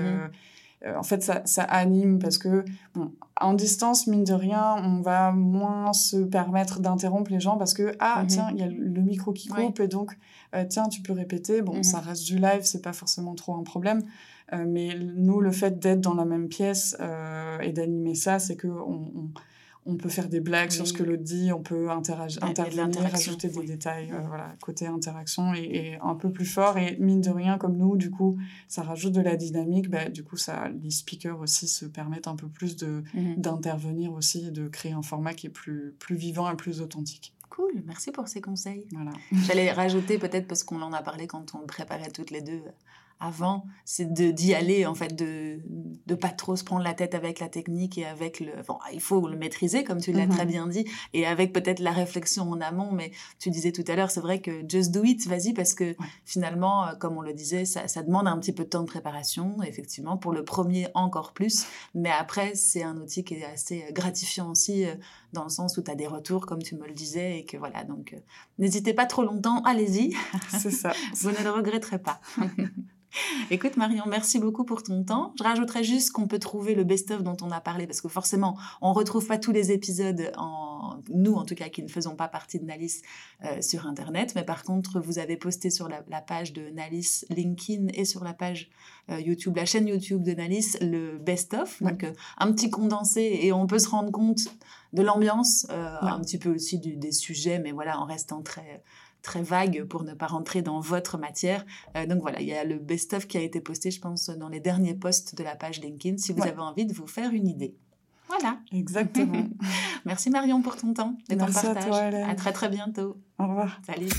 [SPEAKER 2] En fait, ça, ça, anime parce que, bon, en distance, mine de rien, on va moins se permettre d'interrompre les gens parce que, ah, tiens, il y a le micro qui coupe. Et donc, euh, tiens, tu peux répéter. Bon, ça mhm. reste du live, c'est pas forcément trop un problème. Euh, mais nous, le fait d'être dans la même pièce euh, et d'animer ça, c'est que on, on, peut faire des blagues sur ce que l'autre dit, on peut interagir, intervenir, rajouter des détails, voilà, côté interaction et, un peu plus fort. Et mine de rien, comme nous, du coup, ça rajoute de la dynamique. Bah, du coup, ça, les speakers aussi se permettent un peu plus de mhm. d'intervenir aussi et de créer un format qui est plus, plus vivant et plus authentique.
[SPEAKER 1] Cool, merci pour ces conseils. Voilà. J'allais rajouter peut-être parce qu'on en a parlé quand on préparait toutes les deux avant, c'est de d'y aller en fait, de de pas trop se prendre la tête avec la technique et avec le. Bon, il faut le maîtriser comme tu l'as très mhm. bien dit et avec peut-être la réflexion en amont. Mais tu disais tout à l'heure, c'est vrai que just do it, vas-y parce que finalement, euh, comme on le disait, ça, ça, demande un petit peu de temps de préparation. Effectivement, pour le premier encore plus, mais après c'est un outil qui est assez gratifiant aussi euh, dans le sens où tu as des retours comme tu me le disais et que voilà donc euh, n'hésitez pas trop longtemps, allez-y. *laughs*
[SPEAKER 2] C'est ça. *laughs*
[SPEAKER 1] Vous ne le regretterez pas. *laughs* Écoute Marion, merci beaucoup pour ton temps. Je rajouterais juste qu'on peut trouver le best-of dont on a parlé parce que forcément, on retrouve pas tous les épisodes en nous en tout cas qui ne faisons pas partie de Nalis euh, sur internet, mais par contre, vous avez posté sur la, page de Nalis LinkedIn et sur la page euh, YouTube, la chaîne YouTube de Nalis le best-of, donc euh, un petit condensé et on peut se rendre compte de l'ambiance, un petit peu aussi des sujets, mais voilà, en restant très très vague pour ne pas rentrer dans votre matière. Euh, donc voilà, il y a le best-of qui a été posté, je pense, dans les derniers posts de la page LinkedIn, si vous avez envie de vous faire une idée. Voilà.
[SPEAKER 2] Exactement. *laughs*
[SPEAKER 1] Merci Marion pour ton temps et ton
[SPEAKER 2] partage. À, toi,
[SPEAKER 1] à très très bientôt.
[SPEAKER 2] Au revoir.
[SPEAKER 1] Salut.